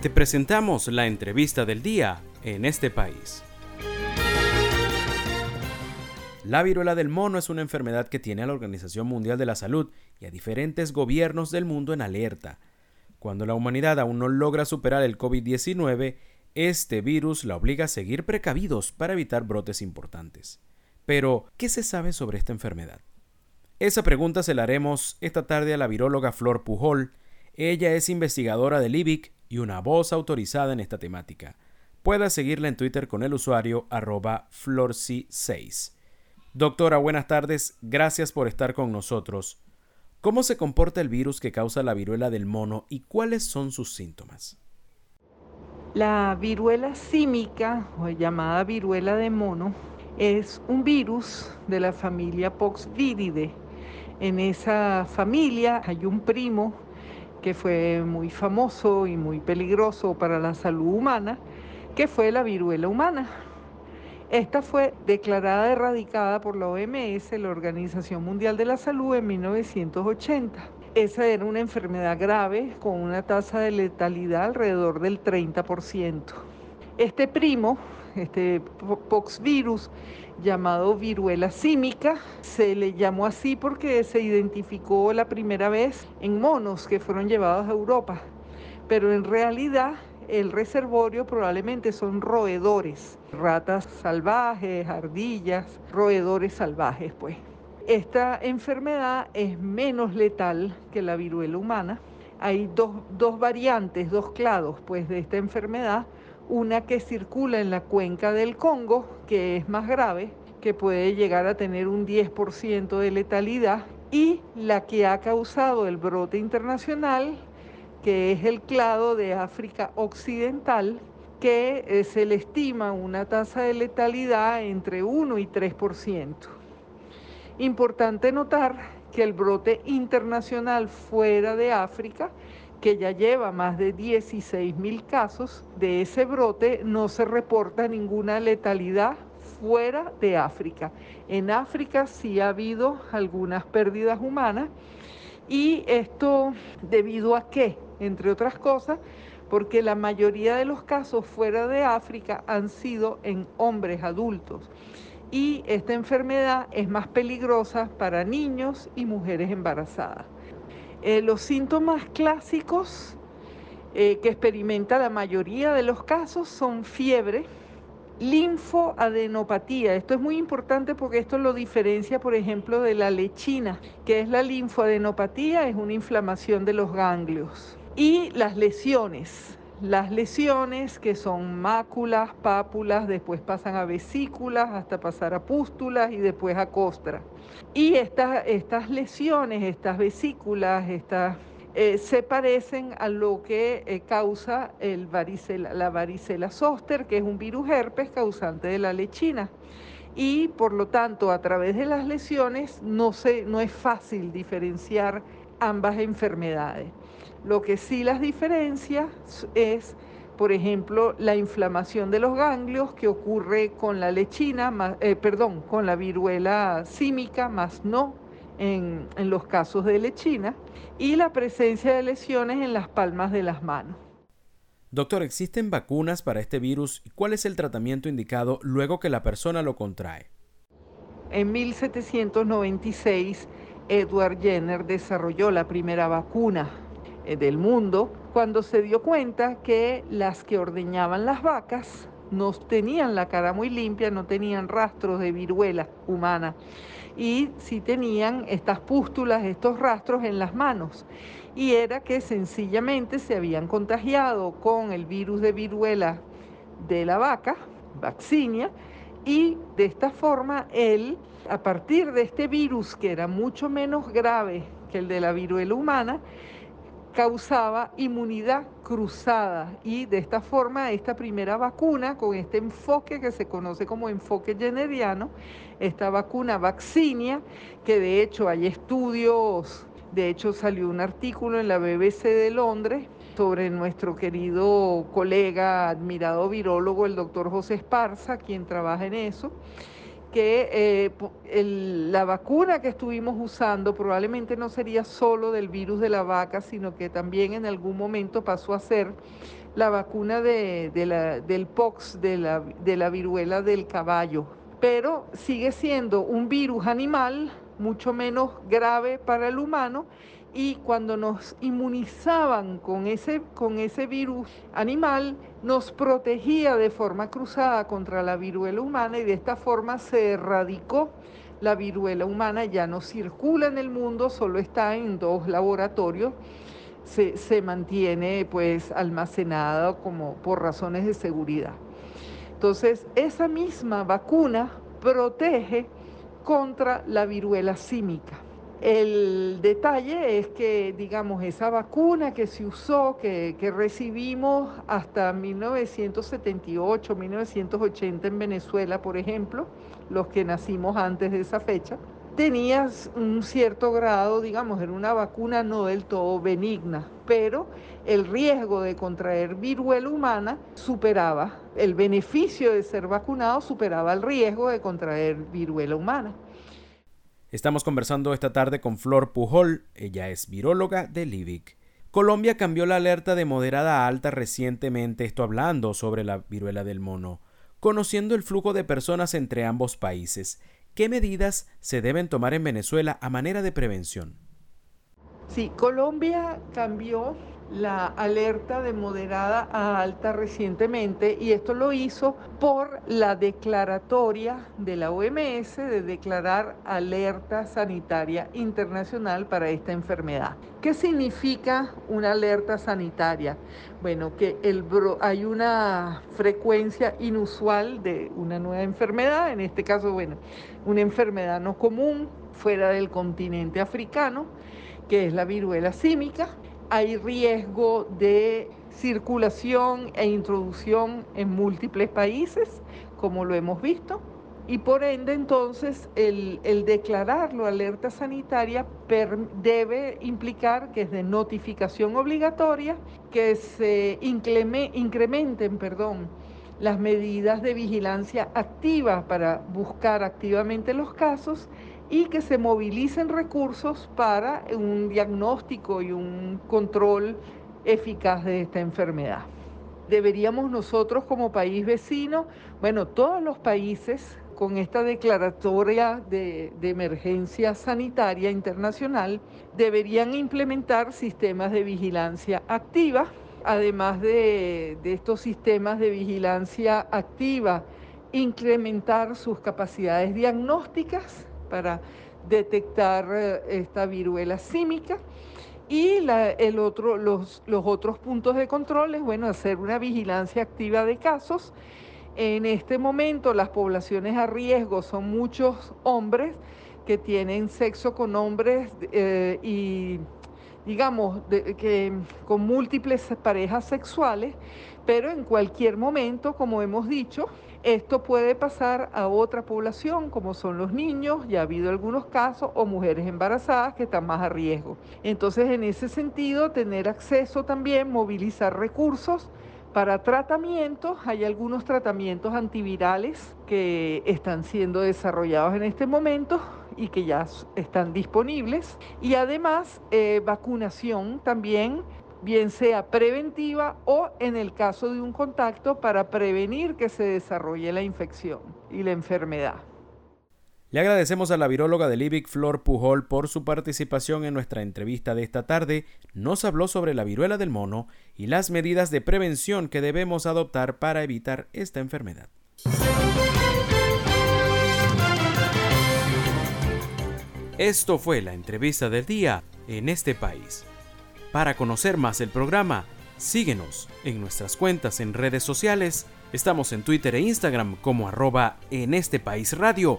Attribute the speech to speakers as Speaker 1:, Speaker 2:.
Speaker 1: Te presentamos la entrevista del día en este país. La viruela del mono es una enfermedad que tiene a la Organización Mundial de la Salud y a diferentes gobiernos del mundo en alerta. Cuando la humanidad aún no logra superar el COVID-19, este virus la obliga a seguir precavidos para evitar brotes importantes. Pero, ¿qué se sabe sobre esta enfermedad? Esa pregunta se la haremos esta tarde a la viróloga Flor Pujol. Ella es investigadora del IBIC y una voz autorizada en esta temática. Pueda seguirla en Twitter con el usuario arroba florci6. Doctora, buenas tardes. Gracias por estar con nosotros. ¿Cómo se comporta el virus que causa la viruela del mono y cuáles son sus síntomas?
Speaker 2: La viruela símica, o llamada viruela de mono, es un virus de la familia Poxviridae. En esa familia hay un primo que fue muy famoso y muy peligroso para la salud humana, que fue la viruela humana. Esta fue declarada erradicada por la OMS, la Organización Mundial de la Salud, en 1980. Esa era una enfermedad grave con una tasa de letalidad alrededor del 30%. Este primo, este poxvirus llamado viruela símica, se le llamó así porque se identificó la primera vez en monos que fueron llevados a Europa. Pero en realidad el reservorio probablemente son roedores, ratas salvajes, ardillas, roedores salvajes, pues. Esta enfermedad es menos letal que la viruela humana. Hay dos, dos variantes, dos clados, pues, de esta enfermedad. Una que circula en la cuenca del Congo, que es más grave, que puede llegar a tener un 10% de letalidad, y la que ha causado el brote internacional, que es el clado de África Occidental, que eh, se le estima una tasa de letalidad entre 1 y 3%. Importante notar que el brote internacional fuera de África, que ya lleva más de 16 mil casos, de ese brote no se reporta ninguna letalidad fuera de África. En África sí ha habido algunas pérdidas humanas y esto debido a qué? entre otras cosas, porque la mayoría de los casos fuera de África han sido en hombres adultos. Y esta enfermedad es más peligrosa para niños y mujeres embarazadas. Eh, los síntomas clásicos eh, que experimenta la mayoría de los casos son fiebre, linfoadenopatía. Esto es muy importante porque esto lo diferencia, por ejemplo, de la lechina, que es la linfoadenopatía, es una inflamación de los ganglios. Y las lesiones, las lesiones que son máculas, pápulas, después pasan a vesículas, hasta pasar a pústulas y después a costra. Y estas, estas lesiones, estas vesículas, estas, eh, se parecen a lo que eh, causa el varicela, la varicela zoster, que es un virus herpes causante de la lechina. Y por lo tanto, a través de las lesiones no, se, no es fácil diferenciar ambas enfermedades. Lo que sí las diferencia es, por ejemplo, la inflamación de los ganglios que ocurre con la lechina, eh, perdón, con la viruela símica, más no en, en los casos de lechina, y la presencia de lesiones en las palmas de las manos.
Speaker 1: Doctor, ¿existen vacunas para este virus y cuál es el tratamiento indicado luego que la persona lo contrae?
Speaker 2: En 1796, Edward Jenner desarrolló la primera vacuna del mundo cuando se dio cuenta que las que ordeñaban las vacas no tenían la cara muy limpia, no tenían rastros de viruela humana y sí tenían estas pústulas, estos rastros en las manos. Y era que sencillamente se habían contagiado con el virus de viruela de la vaca, vaccinia, y de esta forma él, a partir de este virus que era mucho menos grave que el de la viruela humana, causaba inmunidad cruzada. Y de esta forma esta primera vacuna con este enfoque que se conoce como enfoque generiano, esta vacuna vaccinia, que de hecho hay estudios, de hecho salió un artículo en la BBC de Londres sobre nuestro querido colega, admirado virólogo, el doctor José Esparza, quien trabaja en eso, que eh, la vacuna que estuvimos usando probablemente no sería solo del virus de la vaca, sino que también en algún momento pasó a ser la vacuna de, del POX, de la, de la viruela del caballo. Pero sigue siendo un virus animal mucho menos grave para el humano y cuando nos inmunizaban con ese, con ese virus animal, nos protegía de forma cruzada contra la viruela humana y de esta forma se erradicó la viruela humana, ya no circula en el mundo, solo está en dos laboratorios, se, se mantiene pues almacenada como por razones de seguridad. Entonces, esa misma vacuna protege contra la viruela símica. El detalle es que, digamos, esa vacuna que se usó, que, recibimos hasta 1978, 1980 en Venezuela, por ejemplo, los que nacimos antes de esa fecha, tenía un cierto grado, digamos, era una vacuna no del todo benigna, pero el riesgo de contraer viruela humana superaba, el beneficio de ser vacunado superaba el riesgo de contraer viruela humana.
Speaker 1: Estamos conversando esta tarde con Flor Pujol, ella es viróloga de Livic. Colombia cambió la alerta de moderada a alta recientemente, esto hablando sobre la viruela del mono. Conociendo el flujo de personas entre ambos países, ¿qué medidas se deben tomar en Venezuela a manera de prevención?
Speaker 2: Sí, Colombia cambió la alerta de moderada a alta recientemente y esto lo hizo por la declaratoria de la OMS de declarar alerta sanitaria internacional para esta enfermedad. ¿Qué significa una alerta sanitaria? Bueno, que el hay una frecuencia inusual de una nueva enfermedad, en este caso, bueno, una enfermedad no común fuera del continente africano, que es la viruela símica hay riesgo de circulación e introducción en múltiples países, como lo hemos visto. Y por ende, entonces, el, declararlo alerta sanitaria debe implicar que es de notificación obligatoria, que se incrementen perdón, las medidas de vigilancia activa para buscar activamente los casos y que se movilicen recursos para un diagnóstico y un control eficaz de esta enfermedad. Deberíamos nosotros como país vecino, bueno, todos los países con esta declaratoria de, emergencia sanitaria internacional deberían implementar sistemas de vigilancia activa, además de, de estos sistemas de vigilancia activa, incrementar sus capacidades diagnósticas para detectar eh, esta viruela símica. Y el otro, los, los otros puntos de control es, bueno, hacer una vigilancia activa de casos. En este momento las poblaciones a riesgo son muchos hombres que tienen sexo con hombres eh, y digamos, que con múltiples parejas sexuales, pero en cualquier momento, como hemos dicho, esto puede pasar a otra población, como son los niños, ya ha habido algunos casos, o mujeres embarazadas que están más a riesgo. Entonces, en ese sentido, tener acceso también, movilizar recursos para tratamientos, hay algunos tratamientos antivirales que están siendo desarrollados en este momento y que ya están disponibles. Y además, eh, vacunación también bien sea preventiva o en el caso de un contacto para prevenir que se desarrolle la infección y la enfermedad.
Speaker 1: Le agradecemos a la viróloga del IBIC Flor Pujol por su participación en nuestra entrevista de esta tarde. Nos habló sobre la viruela del mono y las medidas de prevención que debemos adoptar para evitar esta enfermedad. Esto fue la entrevista del día en este país. Para conocer más el programa, síguenos en nuestras cuentas en redes sociales. Estamos en Twitter e Instagram como arroba en este país radio